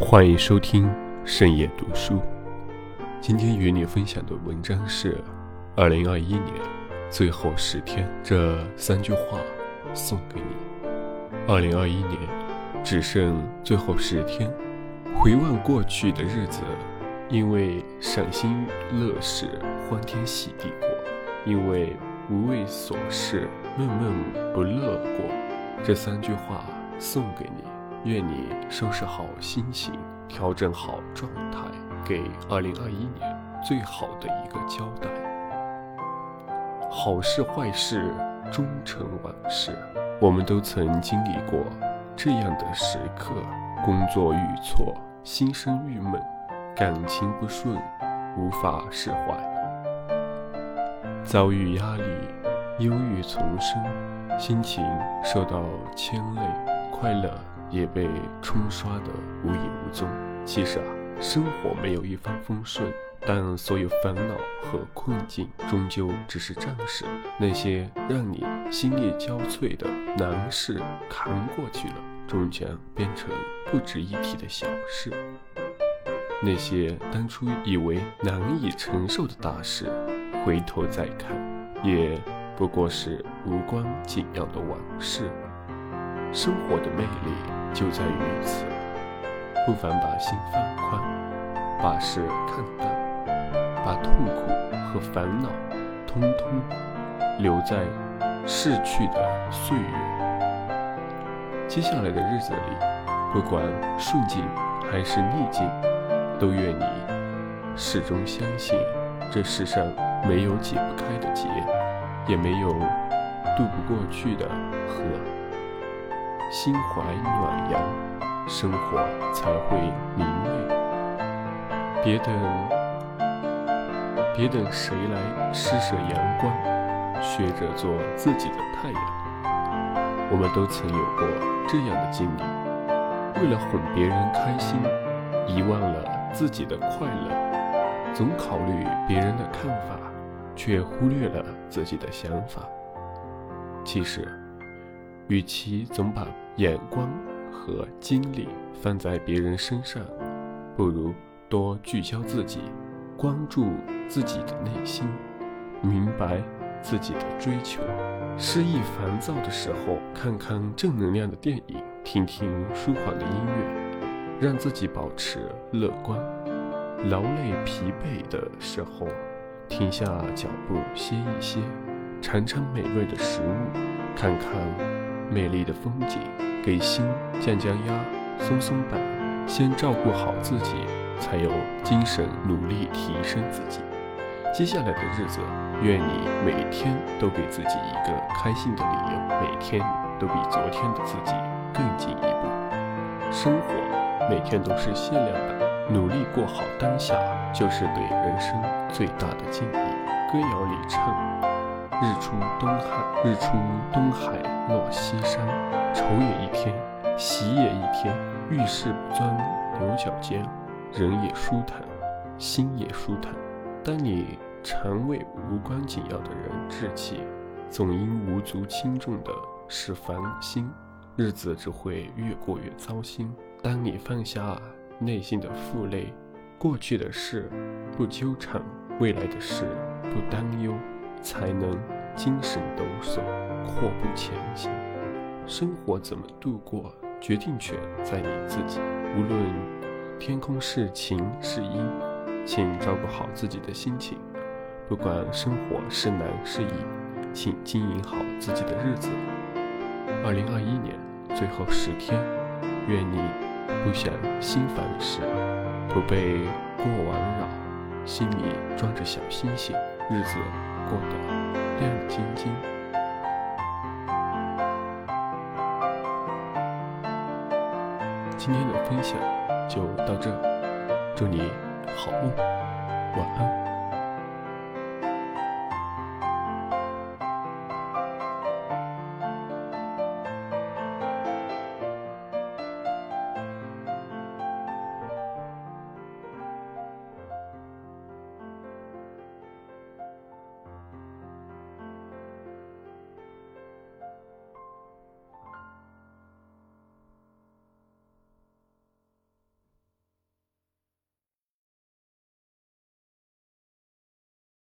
欢迎收听深夜读书。今天与你分享的文章是：二零二一年最后十天，这三句话送给你。二零二一年只剩最后十天，回望过去的日子，因为赏心乐事，欢天喜地过；因为无畏琐事，闷闷不乐过。这三句话送给你，愿你收拾好心情，调整好状态，给二零二一年最好的一个交代。好事坏事终成往事，我们都曾经历过这样的时刻：工作遇挫，心生郁闷，感情不顺，无法释怀，遭遇压力，忧郁丛生。心情受到牵累，快乐也被冲刷得无影无踪。其实啊，生活没有一帆风顺，但所有烦恼和困境终究只是暂时。那些让你心力交瘁的难事，扛过去了，终将变成不值一提的小事。那些当初以为难以承受的大事，回头再看，也。不过是无关紧要的往事。生活的魅力就在于此，不妨把心放宽，把事看淡，把痛苦和烦恼通通留在逝去的岁月。接下来的日子里，不管顺境还是逆境，都愿你始终相信，这世上没有解不开的结。也没有渡不过去的河，心怀暖阳，生活才会明媚。别等，别等谁来施舍阳光，学着做自己的太阳。我们都曾有过这样的经历：为了哄别人开心，遗忘了自己的快乐，总考虑别人的看法。却忽略了自己的想法。其实，与其总把眼光和精力放在别人身上，不如多聚焦自己，关注自己的内心，明白自己的追求。失意烦躁的时候，看看正能量的电影，听听舒缓的音乐，让自己保持乐观。劳累疲惫的时候。停下脚步，歇一歇，尝尝美味的食物，看看美丽的风景，给心降降压，松松绑。先照顾好自己，才有精神努力提升自己。接下来的日子，愿你每天都给自己一个开心的理由，每天都比昨天的自己更进一步。生活每天都是限量版。努力过好当下，就是对人生最大的敬意。歌谣里唱：“日出东海，日出东海落西山，愁也一天，喜也一天。遇事不钻牛角尖，人也舒坦，心也舒坦。当你常为无关紧要的人置气，总因无足轻重的事烦心，日子只会越过越糟心。当你放下。内心的负累，过去的事不纠缠，未来的事不担忧，才能精神抖擞，阔步前行。生活怎么度过，决定权在你自己。无论天空是晴是阴，请照顾好自己的心情。不管生活是难是易，请经营好自己的日子。二零二一年最后十天，愿你。不想心烦事，不被过往扰，心里装着小星星，日子过得亮晶晶。今天的分享就到这，祝你好梦，晚安。